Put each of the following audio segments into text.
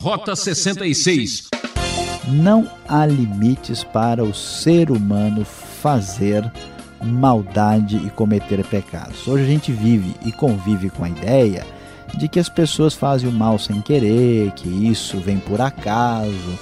Rota 66. Não há limites para o ser humano fazer maldade e cometer pecados. Hoje a gente vive e convive com a ideia de que as pessoas fazem o mal sem querer, que isso vem por acaso.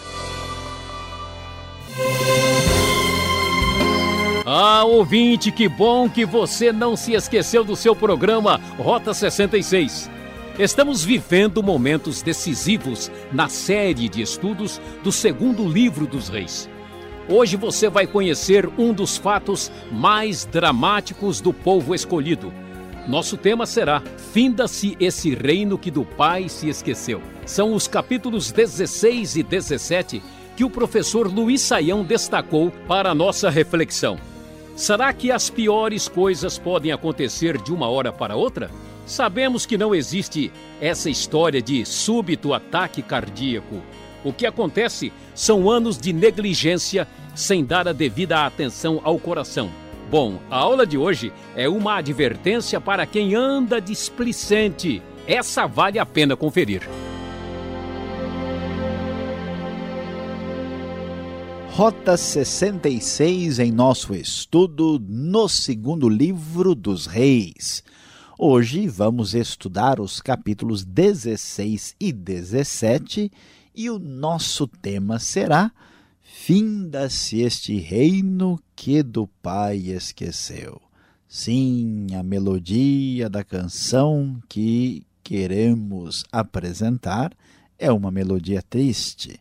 Ah, ouvinte, que bom que você não se esqueceu do seu programa Rota 66. Estamos vivendo momentos decisivos na série de estudos do segundo livro dos reis. Hoje você vai conhecer um dos fatos mais dramáticos do povo escolhido. Nosso tema será Finda-se esse reino que do Pai se esqueceu. São os capítulos 16 e 17 que o professor Luiz Saião destacou para a nossa reflexão. Será que as piores coisas podem acontecer de uma hora para outra? Sabemos que não existe essa história de súbito ataque cardíaco. O que acontece são anos de negligência sem dar a devida atenção ao coração. Bom, a aula de hoje é uma advertência para quem anda displicente. Essa vale a pena conferir. Rota 66 em nosso estudo no segundo livro dos Reis. Hoje vamos estudar os capítulos 16 e 17 e o nosso tema será Finda-se este reino que do Pai esqueceu. Sim, a melodia da canção que queremos apresentar é uma melodia triste.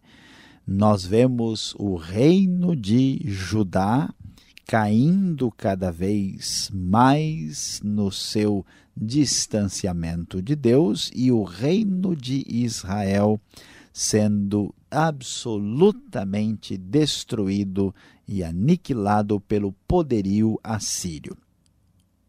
Nós vemos o reino de Judá caindo cada vez mais no seu distanciamento de Deus e o reino de Israel sendo absolutamente destruído e aniquilado pelo poderio assírio.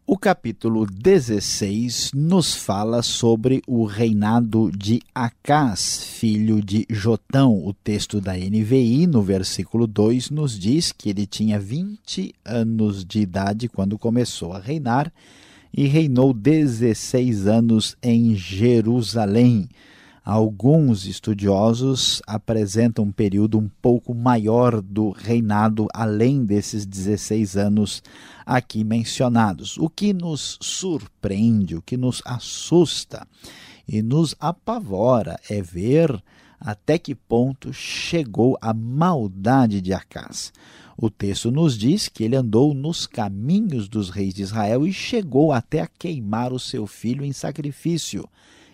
O capítulo 16 nos fala sobre o reinado de Acás, filho de Jotão. O texto da NVI, no versículo 2, nos diz que ele tinha 20 anos de idade quando começou a reinar e reinou 16 anos em Jerusalém. Alguns estudiosos apresentam um período um pouco maior do reinado, além desses 16 anos aqui mencionados. O que nos surpreende, o que nos assusta e nos apavora é ver até que ponto chegou a maldade de Acás. O texto nos diz que ele andou nos caminhos dos reis de Israel e chegou até a queimar o seu filho em sacrifício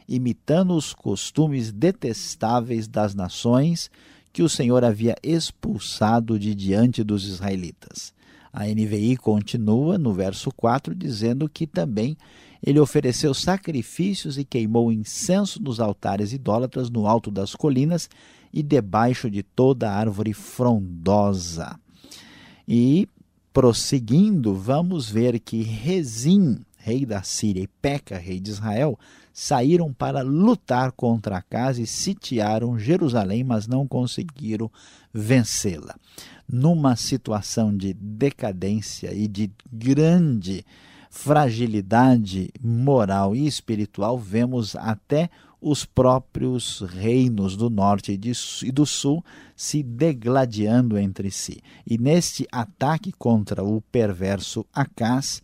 imitando os costumes detestáveis das nações que o Senhor havia expulsado de diante dos israelitas. A NVI continua no verso 4 dizendo que também ele ofereceu sacrifícios e queimou incenso nos altares idólatras no alto das colinas e debaixo de toda árvore frondosa. E prosseguindo, vamos ver que Rezim, rei da Síria, e Peca, rei de Israel, saíram para lutar contra a casa e sitiaram Jerusalém, mas não conseguiram vencê-la. Numa situação de decadência e de grande fragilidade moral e espiritual, vemos até os próprios reinos do norte e do sul se degladiando entre si. E neste ataque contra o perverso Acás,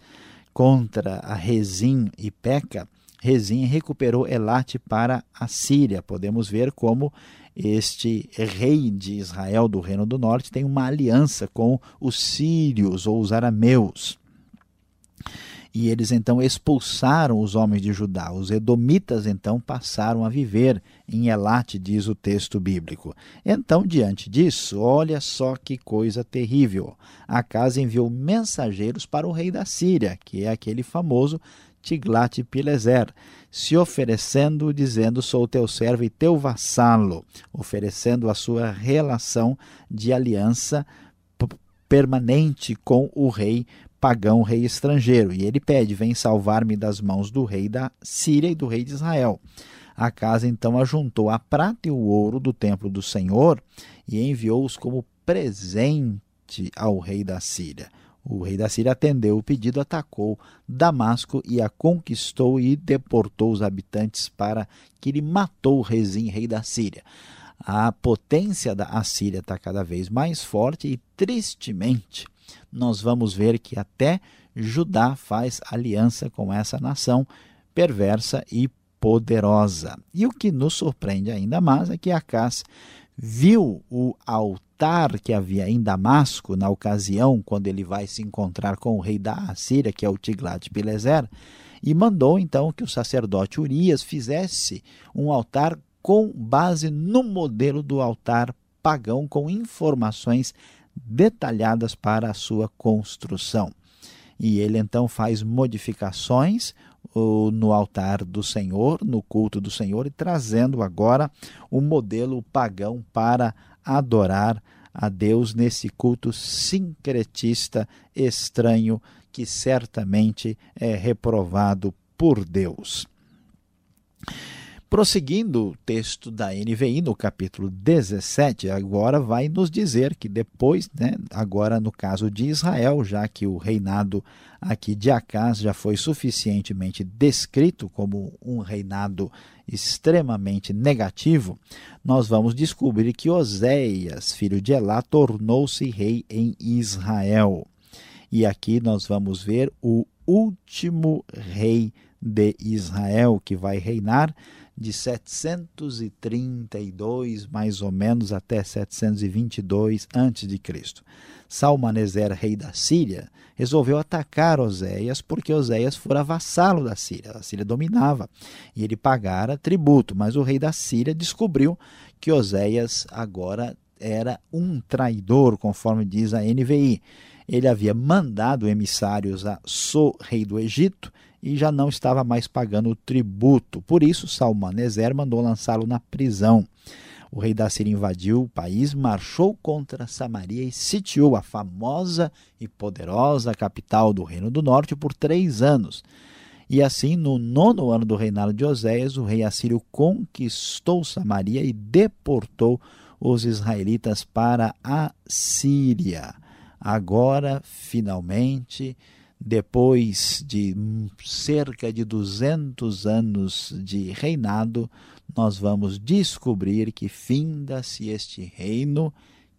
contra a Rezim e Peca, Rezim recuperou Elate para a Síria. Podemos ver como este rei de Israel do Reino do Norte tem uma aliança com os sírios ou os arameus. E eles então expulsaram os homens de Judá. Os edomitas então passaram a viver em Elate, diz o texto bíblico. Então, diante disso, olha só que coisa terrível. A casa enviou mensageiros para o rei da Síria, que é aquele famoso Tiglat-Pileser, se oferecendo, dizendo: Sou teu servo e teu vassalo, oferecendo a sua relação de aliança permanente com o rei pagão, rei estrangeiro. E ele pede: Vem salvar-me das mãos do rei da Síria e do rei de Israel. A casa então ajuntou a prata e o ouro do templo do Senhor e enviou-os como presente ao rei da Síria. O rei da Síria atendeu o pedido, atacou Damasco e a conquistou e deportou os habitantes para que ele matou o Rezim, rei da Síria. a potência da Assíria está cada vez mais forte e, tristemente, nós vamos ver que até Judá faz aliança com essa nação perversa e poderosa. E o que nos surpreende ainda mais é que Acás viu o altar que havia em Damasco na ocasião quando ele vai se encontrar com o rei da Assíria, que é o Tiglat-Pileser, e mandou então que o sacerdote Urias fizesse um altar com base no modelo do altar pagão, com informações detalhadas para a sua construção. E ele então faz modificações no altar do Senhor, no culto do Senhor, e trazendo agora o modelo pagão para adorar a Deus nesse culto sincretista estranho que certamente é reprovado por Deus. Prosseguindo o texto da NVI, no capítulo 17, agora vai nos dizer que depois, né, agora no caso de Israel, já que o reinado aqui de Acás já foi suficientemente descrito como um reinado extremamente negativo, nós vamos descobrir que Oséias, filho de Elá, tornou-se rei em Israel. E aqui nós vamos ver o último rei de Israel que vai reinar de 732 mais ou menos até 722 a.C. Salmaneser, rei da Síria, resolveu atacar Oséias porque Oséias fora vassalo da Síria. A Síria dominava e ele pagara tributo, mas o rei da Síria descobriu que Oséias agora era um traidor, conforme diz a NVI. Ele havia mandado emissários a So, rei do Egito, e já não estava mais pagando o tributo. Por isso, Salmaneser mandou lançá-lo na prisão. O rei da Síria invadiu o país, marchou contra Samaria e sitiou a famosa e poderosa capital do Reino do Norte por três anos. E assim, no nono ano do reinado de Oséias, o rei assírio conquistou Samaria e deportou os israelitas para a Síria. Agora, finalmente, depois de cerca de 200 anos de reinado, nós vamos descobrir que finda-se este reino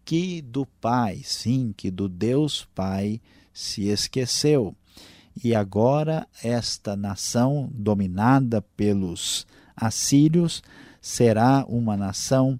que do Pai, sim, que do Deus Pai se esqueceu. E agora esta nação dominada pelos assírios será uma nação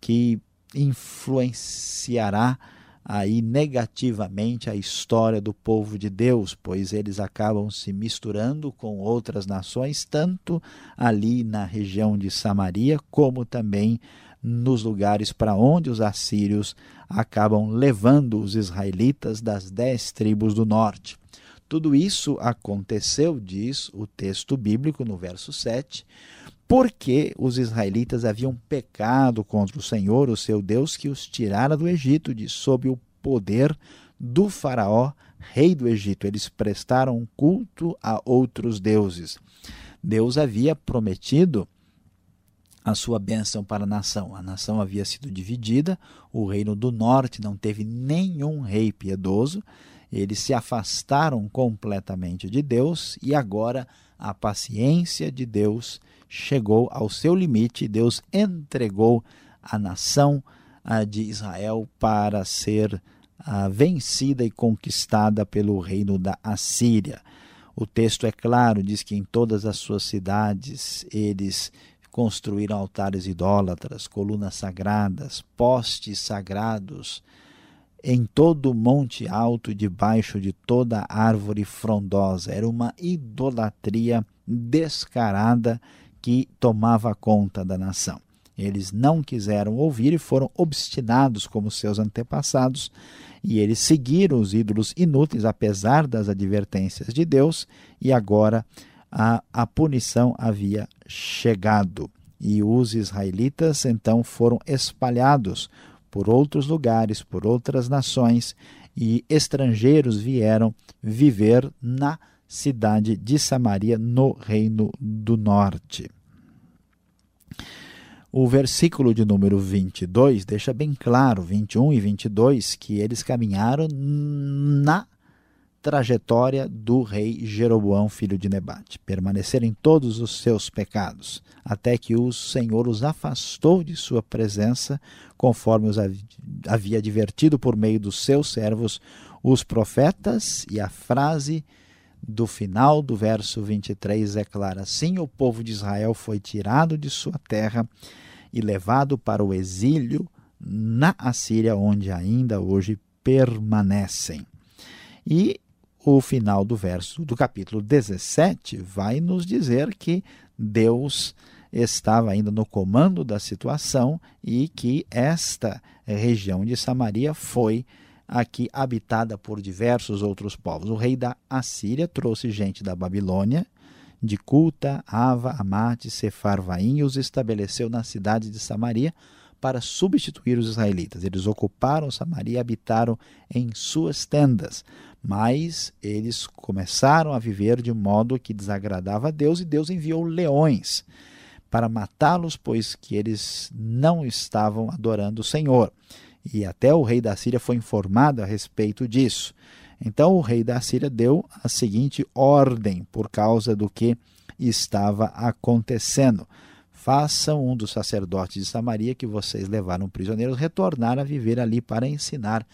que influenciará aí negativamente a história do povo de Deus, pois eles acabam se misturando com outras nações, tanto ali na região de Samaria, como também nos lugares para onde os assírios acabam levando os israelitas das dez tribos do norte. Tudo isso aconteceu, diz o texto bíblico no verso 7, porque os israelitas haviam pecado contra o Senhor, o seu Deus, que os tirara do Egito, de sob o poder do Faraó, rei do Egito. Eles prestaram culto a outros deuses. Deus havia prometido a sua bênção para a nação. A nação havia sido dividida, o reino do norte não teve nenhum rei piedoso, eles se afastaram completamente de Deus e agora a paciência de Deus chegou ao seu limite, Deus entregou a nação de Israel para ser vencida e conquistada pelo reino da Assíria. O texto é claro, diz que em todas as suas cidades eles construíram altares idólatras, colunas sagradas, postes sagrados, em todo monte alto, debaixo de toda árvore frondosa. Era uma idolatria descarada que tomava conta da nação. Eles não quiseram ouvir e foram obstinados como seus antepassados, e eles seguiram os ídolos inúteis apesar das advertências de Deus, e agora a, a punição havia chegado. E os israelitas então foram espalhados por outros lugares, por outras nações, e estrangeiros vieram viver na cidade de Samaria, no Reino do Norte. O versículo de número 22 deixa bem claro, 21 e 22, que eles caminharam na trajetória do rei Jeroboão, filho de Nebate. Permaneceram em todos os seus pecados, até que o Senhor os afastou de sua presença, conforme os havia advertido por meio dos seus servos, os profetas, e a frase do final do verso 23 é clara: Assim o povo de Israel foi tirado de sua terra e levado para o exílio na Assíria, onde ainda hoje permanecem. E o final do verso do capítulo 17 vai nos dizer que Deus estava ainda no comando da situação e que esta região de Samaria foi aqui habitada por diversos outros povos. O rei da Assíria trouxe gente da Babilônia, de Culta, Ava, Amate, Sefarvaim e os estabeleceu na cidade de Samaria para substituir os israelitas. Eles ocuparam Samaria e habitaram em suas tendas, mas eles começaram a viver de modo que desagradava a Deus e Deus enviou leões para matá-los, pois que eles não estavam adorando o Senhor. E até o rei da Síria foi informado a respeito disso. Então o rei da Síria deu a seguinte ordem por causa do que estava acontecendo façam um dos sacerdotes de Samaria que vocês levaram prisioneiros retornar a viver ali para ensinar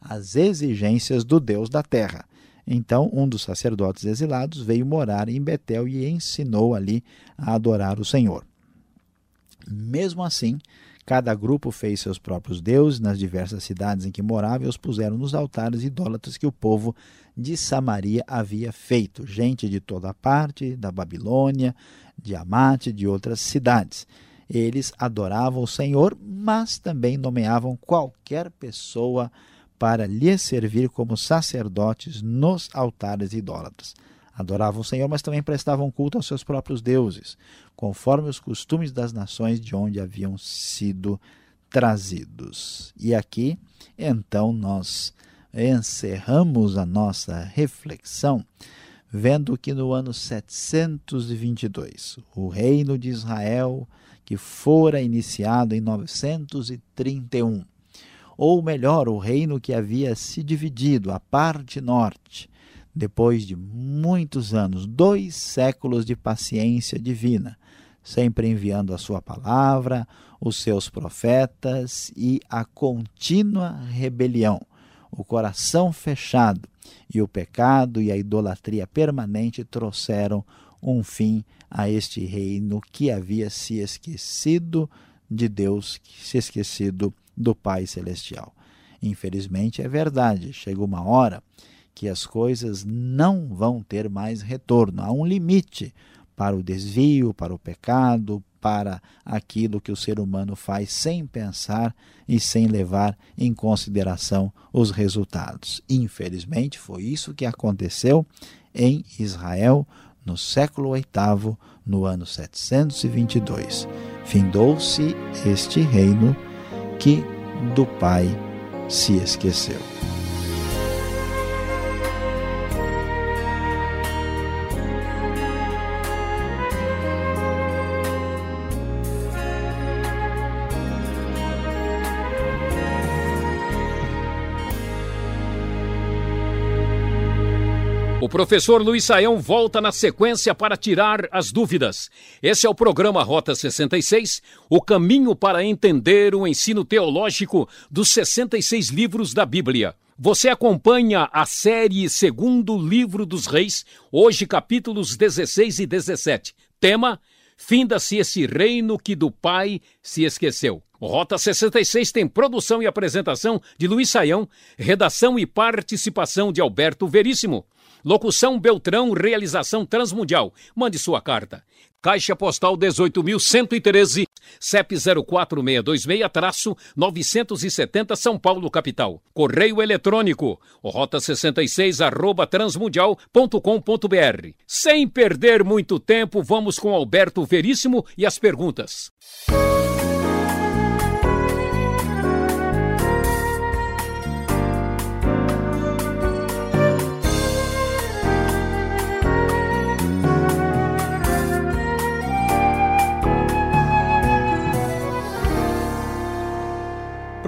as exigências do Deus da terra. Então, um dos sacerdotes exilados veio morar em Betel e ensinou ali a adorar o Senhor. Mesmo assim, cada grupo fez seus próprios deuses nas diversas cidades em que morava e os puseram nos altares idólatras que o povo de Samaria havia feito. Gente de toda parte, da Babilônia, de Amate, de outras cidades. Eles adoravam o Senhor, mas também nomeavam qualquer pessoa para lhe servir como sacerdotes nos altares idólatras. Adoravam o Senhor, mas também prestavam culto aos seus próprios deuses, conforme os costumes das nações de onde haviam sido trazidos. E aqui, então, nós encerramos a nossa reflexão vendo que no ano 722, o reino de Israel, que fora iniciado em 931, ou melhor, o reino que havia se dividido, a parte norte, depois de muitos anos, dois séculos de paciência divina, sempre enviando a sua palavra, os seus profetas e a contínua rebelião, o coração fechado e o pecado e a idolatria permanente trouxeram um fim a este reino que havia se esquecido de Deus, se esquecido do Pai Celestial. Infelizmente é verdade, chega uma hora que as coisas não vão ter mais retorno. Há um limite para o desvio, para o pecado, para aquilo que o ser humano faz sem pensar e sem levar em consideração os resultados. Infelizmente, foi isso que aconteceu em Israel no século VIII, no ano 722. Findou-se este reino que do Pai se esqueceu. Professor Luiz Saião volta na sequência para tirar as dúvidas. Esse é o programa Rota 66, o caminho para entender o ensino teológico dos 66 livros da Bíblia. Você acompanha a série Segundo Livro dos Reis, hoje capítulos 16 e 17. Tema: Finda-se esse reino que do Pai se esqueceu. Rota 66 tem produção e apresentação de Luiz Saião, redação e participação de Alberto Veríssimo. Locução Beltrão, realização Transmundial. Mande sua carta. Caixa Postal 18.113, CEP 04626-970 São Paulo, capital. Correio eletrônico, rota 66 arroba transmundial.com.br. Sem perder muito tempo, vamos com Alberto Veríssimo e as perguntas.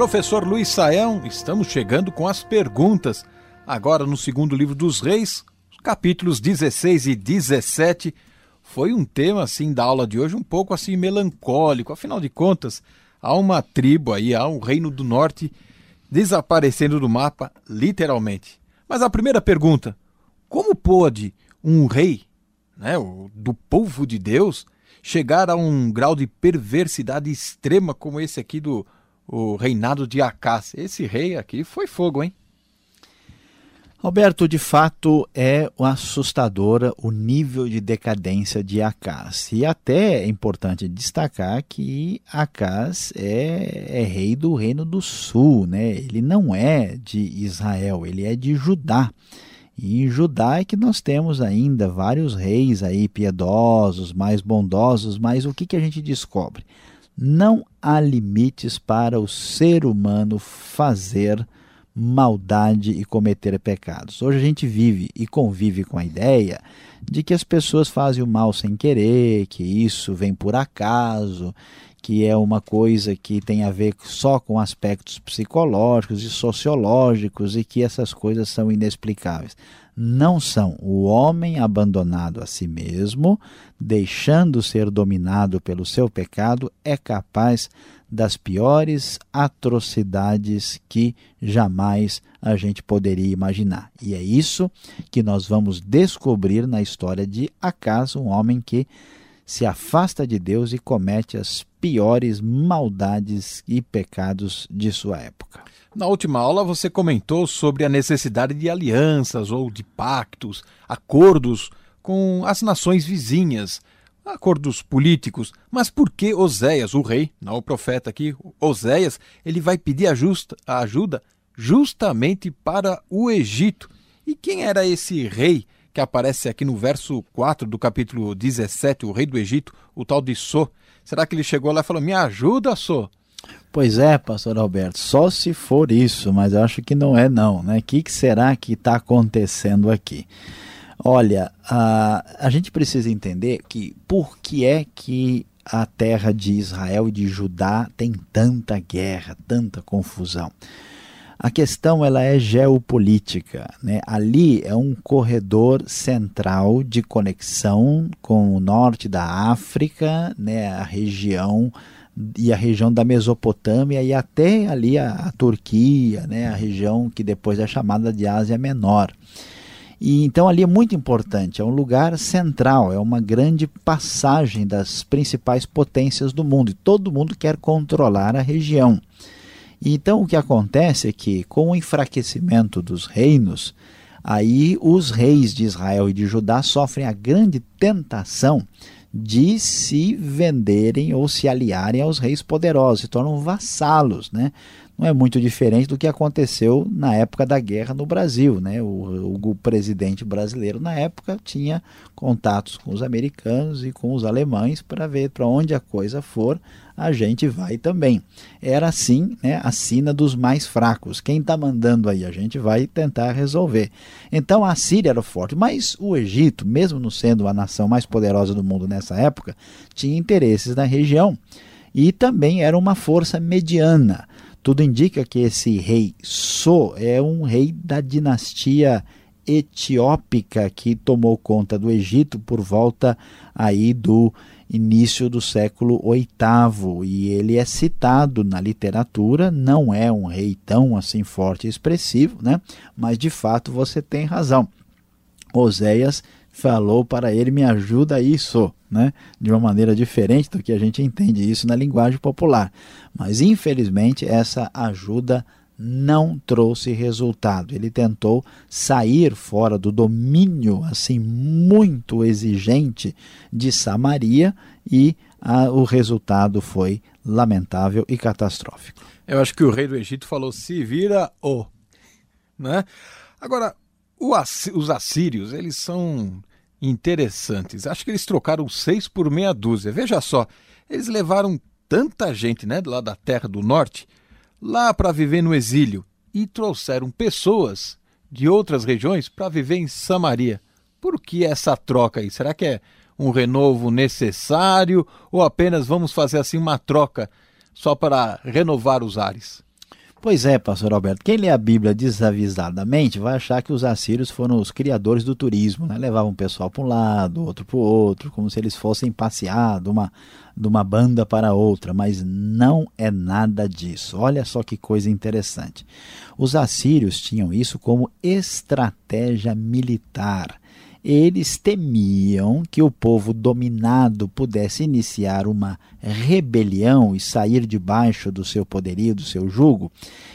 Professor Luiz Saião, estamos chegando com as perguntas. agora no segundo livro dos Reis, capítulos 16 e 17. Foi um tema assim da aula de hoje um pouco assim melancólico, afinal de contas, há uma tribo aí, há um reino do norte desaparecendo do mapa, literalmente. Mas a primeira pergunta: como pode um rei, né, do povo de Deus, chegar a um grau de perversidade extrema como esse aqui do o reinado de Acás? Esse rei aqui foi fogo, hein? Roberto, de fato é assustadora o nível de decadência de Acás. E até é importante destacar que Acás é, é, rei do Reino do Sul, né? ele não é de Israel, ele é de Judá. E em Judá é que nós temos ainda vários reis aí piedosos, mais bondosos, mas o que, que a gente descobre? Não há limites para o ser humano fazer maldade e cometer pecados. Hoje a gente vive e convive com a ideia de que as pessoas fazem o mal sem querer, que isso vem por acaso, que é uma coisa que tem a ver só com aspectos psicológicos e sociológicos e que essas coisas são inexplicáveis. Não são. O homem abandonado a si mesmo, deixando ser dominado pelo seu pecado, é capaz das piores atrocidades que jamais a gente poderia imaginar. E é isso que nós vamos descobrir na história de Acaso, um homem que se afasta de Deus e comete as piores maldades e pecados de sua época. Na última aula você comentou sobre a necessidade de alianças ou de pactos, acordos com as nações vizinhas, acordos políticos. Mas por que Oséias, o rei, não o profeta aqui, Oséias, ele vai pedir ajuda justamente para o Egito? E quem era esse rei que aparece aqui no verso 4 do capítulo 17, o rei do Egito, o tal de So. Será que ele chegou lá e falou: Me ajuda, So? Pois é, pastor Alberto, só se for isso, mas eu acho que não é não, né? O que, que será que está acontecendo aqui? Olha, a, a gente precisa entender que por que é que a terra de Israel e de Judá tem tanta guerra, tanta confusão? A questão ela é geopolítica. Né? Ali é um corredor central de conexão com o norte da África, né? a região e a região da Mesopotâmia e até ali a, a Turquia, né? a região que depois é chamada de Ásia Menor. E então ali é muito importante, é um lugar central, é uma grande passagem das principais potências do mundo e todo mundo quer controlar a região. Então o que acontece é que com o enfraquecimento dos reinos, aí os reis de Israel e de Judá sofrem a grande tentação de se venderem ou se aliarem aos reis poderosos, se tornam vassalos, né? Não é muito diferente do que aconteceu na época da guerra no Brasil. Né? O, o, presidente brasileiro, na época, tinha contatos com os americanos e com os alemães para ver para onde a coisa for, a gente vai também. Era assim né, a sina dos mais fracos. Quem está mandando aí, a gente vai tentar resolver. Então a Síria era forte, mas o Egito, mesmo não sendo a nação mais poderosa do mundo nessa época, tinha interesses na região e também era uma força mediana. Tudo indica que esse rei So é um rei da dinastia etiópica que tomou conta do Egito por volta aí do início do século VIII e ele é citado na literatura, não é um rei tão assim forte e expressivo, né? mas de fato você tem razão. Oséias falou para ele: me ajuda isso, né? de uma maneira diferente do que a gente entende isso na linguagem popular. Mas infelizmente essa ajuda não trouxe resultado. Ele tentou sair fora do domínio assim muito exigente de Samaria e o resultado foi lamentável e catastrófico. Eu acho que o rei do Egito falou: se vira o, né? Agora os assírios, eles são interessantes. Acho que eles trocaram seis por meia dúzia. Veja só, eles levaram tanta gente né, lá da terra do norte lá para viver no exílio e trouxeram pessoas de outras regiões para viver em Samaria. Por que essa troca aí? Será que é um renovo necessário ou apenas vamos fazer assim uma troca só para renovar os ares? Pois é, pastor Alberto. Quem lê a Bíblia desavisadamente vai achar que os assírios foram os criadores do turismo, né? Levavam o pessoal para um lado, outro para o outro, como se eles fossem passear de uma, de uma banda para outra, mas não é nada disso. Olha só que coisa interessante. Os assírios tinham isso como estratégia militar eles temiam que o povo dominado pudesse iniciar uma rebelião e sair debaixo do seu poderio, do seu jugo.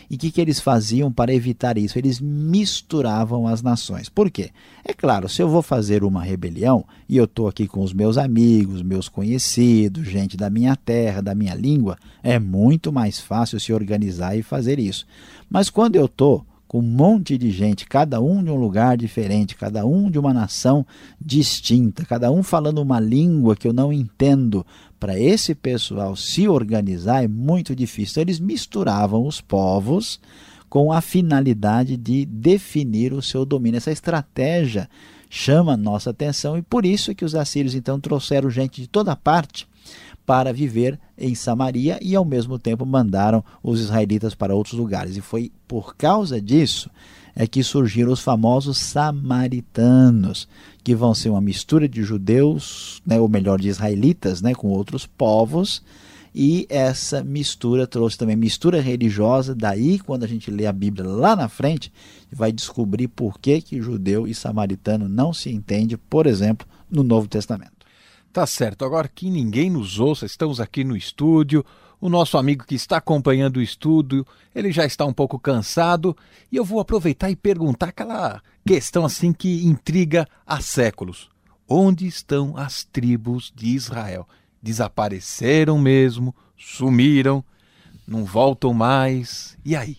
E o que, que eles faziam para evitar isso? Eles misturavam as nações. Por quê? É claro, se eu vou fazer uma rebelião e eu estou aqui com os meus amigos, meus conhecidos, gente da minha terra, da minha língua, é muito mais fácil se organizar e fazer isso. Mas quando eu estou com um monte de gente, cada um de um lugar diferente, cada um de uma nação distinta, cada um falando uma língua que eu não entendo. Para esse pessoal se organizar é muito difícil. Eles misturavam os povos com a finalidade de definir o seu domínio. Essa estratégia chama nossa atenção e por isso que os assírios então trouxeram gente de toda parte para viver em Samaria e ao mesmo tempo mandaram os israelitas para outros lugares. E foi por causa disso é que surgiram os famosos samaritanos, que vão ser uma mistura de judeus, né, ou melhor, de israelitas, né, com outros povos. E essa mistura trouxe também mistura religiosa. Daí, quando a gente lê a Bíblia lá na frente, vai descobrir por que, que judeu e samaritano não se entende, por exemplo, no Novo Testamento. Tá certo. Agora que ninguém nos ouça, estamos aqui no estúdio. O nosso amigo que está acompanhando o estúdio, ele já está um pouco cansado e eu vou aproveitar e perguntar aquela questão assim que intriga há séculos. Onde estão as tribos de Israel? Desapareceram mesmo? Sumiram? Não voltam mais? E aí?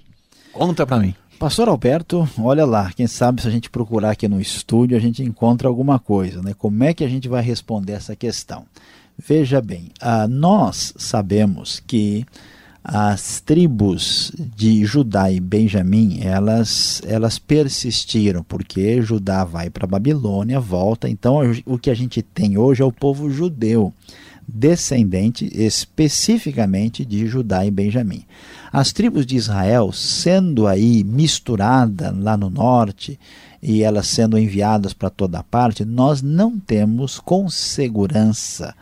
Conta para mim. Pastor Alberto, olha lá, quem sabe se a gente procurar aqui no estúdio a gente encontra alguma coisa, né? Como é que a gente vai responder essa questão? Veja bem, uh, nós sabemos que as tribos de Judá e Benjamim, elas, elas persistiram, porque Judá vai para Babilônia, volta, então o que a gente tem hoje é o povo judeu descendente especificamente de Judá e Benjamim. As tribos de Israel, sendo aí misturada lá no norte e elas sendo enviadas para toda parte, nós não temos com segurança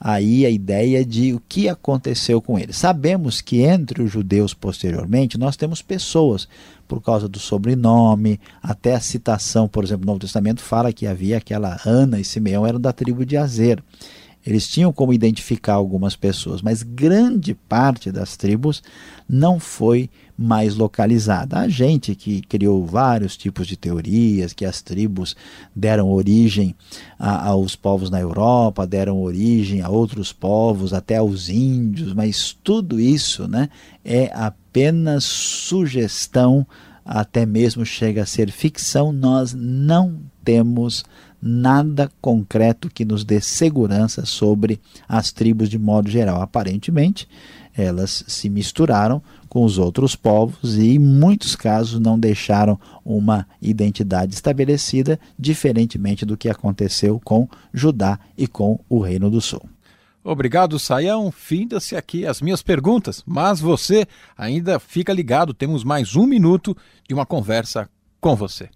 aí a ideia de o que aconteceu com eles. Sabemos que entre os judeus posteriormente nós temos pessoas por causa do sobrenome, até a citação, por exemplo, no Novo Testamento fala que havia aquela Ana e Simeão eram da tribo de Azer. Eles tinham como identificar algumas pessoas, mas grande parte das tribos não foi mais localizada. Há gente que criou vários tipos de teorias, que as tribos deram origem a, aos povos na Europa, deram origem a outros povos, até aos índios, mas tudo isso né, é apenas sugestão, até mesmo chega a ser ficção, nós não temos nada concreto que nos dê segurança sobre as tribos de modo geral. Aparentemente, elas se misturaram com os outros povos e, em muitos casos, não deixaram uma identidade estabelecida, diferentemente do que aconteceu com Judá e com o Reino do Sul. Obrigado, Saião. Finda-se aqui as minhas perguntas, mas você ainda fica ligado, temos mais um minuto de uma conversa com você.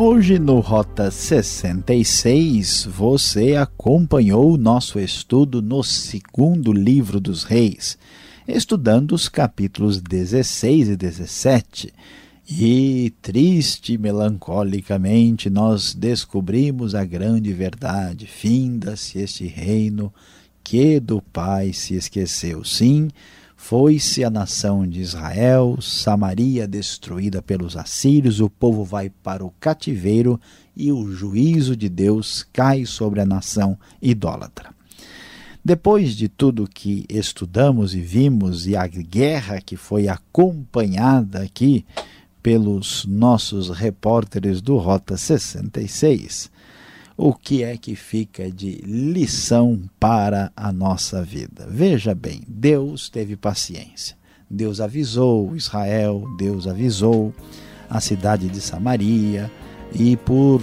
Hoje no Rota 66 você acompanhou nosso estudo no segundo livro dos Reis, estudando os capítulos 16 e 17. E triste e melancolicamente nós descobrimos a grande verdade: finda-se este reino que do Pai se esqueceu. Sim, foi-se a nação de Israel, Samaria destruída pelos assírios, o povo vai para o cativeiro e o juízo de Deus cai sobre a nação idólatra. Depois de tudo que estudamos e vimos e a guerra que foi acompanhada aqui pelos nossos repórteres do Rota 66, o que é que fica de lição para a nossa vida? Veja bem, Deus teve paciência. Deus avisou Israel, Deus avisou a cidade de Samaria, e por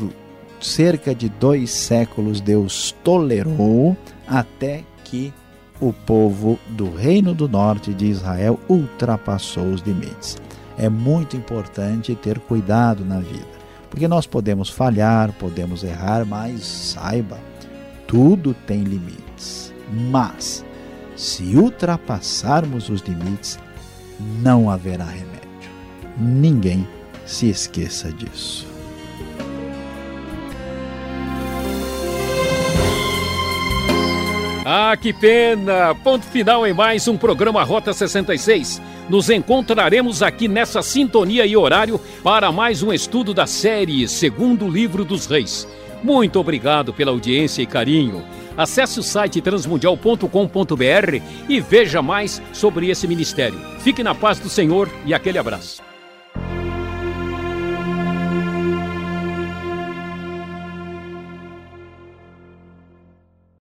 cerca de dois séculos Deus tolerou até que o povo do Reino do Norte de Israel ultrapassou os limites. É muito importante ter cuidado na vida, porque nós podemos falhar, podemos errar, mas saiba, tudo tem limites. Mas, se ultrapassarmos os limites, não haverá remédio. Ninguém se esqueça disso. Ah, que pena! Ponto final em mais um programa Rota 66. Nos encontraremos aqui nessa sintonia e horário para mais um estudo da série Segundo Livro dos Reis. Muito obrigado pela audiência e carinho. Acesse o site transmundial.com.br e veja mais sobre esse ministério. Fique na paz do Senhor e aquele abraço.